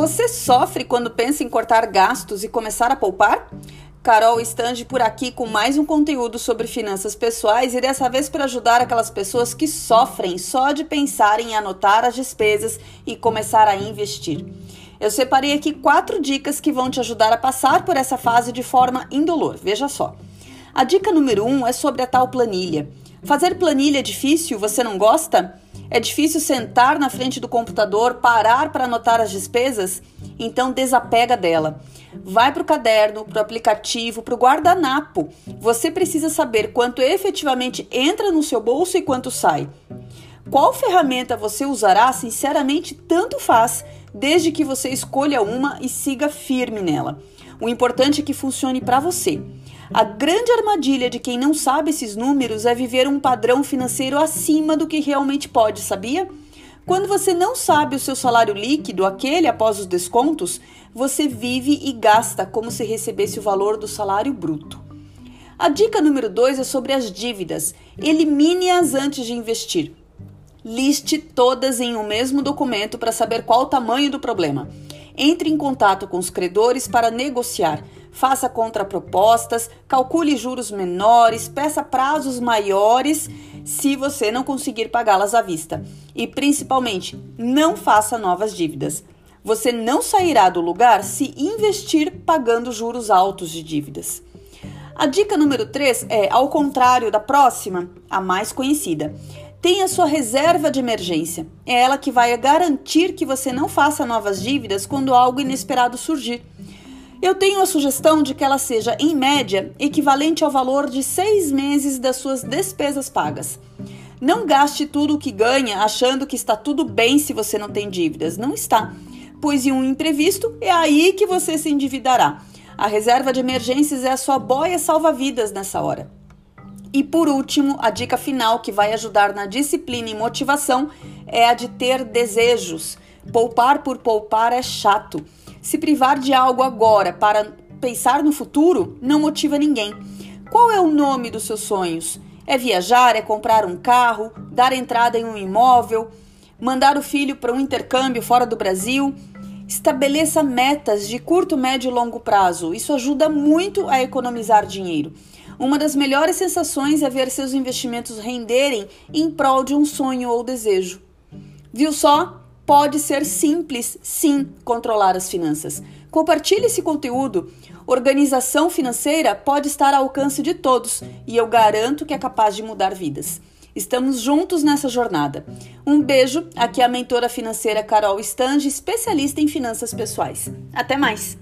Você sofre quando pensa em cortar gastos e começar a poupar? Carol Stange por aqui com mais um conteúdo sobre finanças pessoais e dessa vez para ajudar aquelas pessoas que sofrem só de pensar em anotar as despesas e começar a investir. Eu separei aqui quatro dicas que vão te ajudar a passar por essa fase de forma indolor. Veja só. A dica número um é sobre a tal planilha. Fazer planilha é difícil? Você não gosta? É difícil sentar na frente do computador, parar para anotar as despesas? Então desapega dela. Vai para o caderno, para o aplicativo, para o guardanapo. Você precisa saber quanto efetivamente entra no seu bolso e quanto sai. Qual ferramenta você usará, sinceramente, tanto faz, desde que você escolha uma e siga firme nela. O importante é que funcione para você. A grande armadilha de quem não sabe esses números é viver um padrão financeiro acima do que realmente pode, sabia? Quando você não sabe o seu salário líquido, aquele após os descontos, você vive e gasta como se recebesse o valor do salário bruto. A dica número 2 é sobre as dívidas. Elimine-as antes de investir. Liste todas em um mesmo documento para saber qual o tamanho do problema. Entre em contato com os credores para negociar faça contrapropostas, calcule juros menores, peça prazos maiores se você não conseguir pagá-las à vista. E principalmente, não faça novas dívidas. Você não sairá do lugar se investir pagando juros altos de dívidas. A dica número 3 é, ao contrário da próxima, a mais conhecida. Tenha sua reserva de emergência. É ela que vai garantir que você não faça novas dívidas quando algo inesperado surgir. Eu tenho a sugestão de que ela seja, em média, equivalente ao valor de seis meses das suas despesas pagas. Não gaste tudo o que ganha achando que está tudo bem se você não tem dívidas. Não está. Pois em um imprevisto é aí que você se endividará. A reserva de emergências é a sua boia salva-vidas nessa hora. E por último, a dica final que vai ajudar na disciplina e motivação é a de ter desejos. Poupar por poupar é chato. Se privar de algo agora para pensar no futuro não motiva ninguém. Qual é o nome dos seus sonhos? É viajar, é comprar um carro, dar entrada em um imóvel, mandar o filho para um intercâmbio fora do Brasil? Estabeleça metas de curto, médio e longo prazo. Isso ajuda muito a economizar dinheiro. Uma das melhores sensações é ver seus investimentos renderem em prol de um sonho ou desejo. Viu só? Pode ser simples, sim, controlar as finanças. Compartilhe esse conteúdo. Organização financeira pode estar ao alcance de todos e eu garanto que é capaz de mudar vidas. Estamos juntos nessa jornada. Um beijo, aqui é a mentora financeira Carol Stange, especialista em finanças pessoais. Até mais!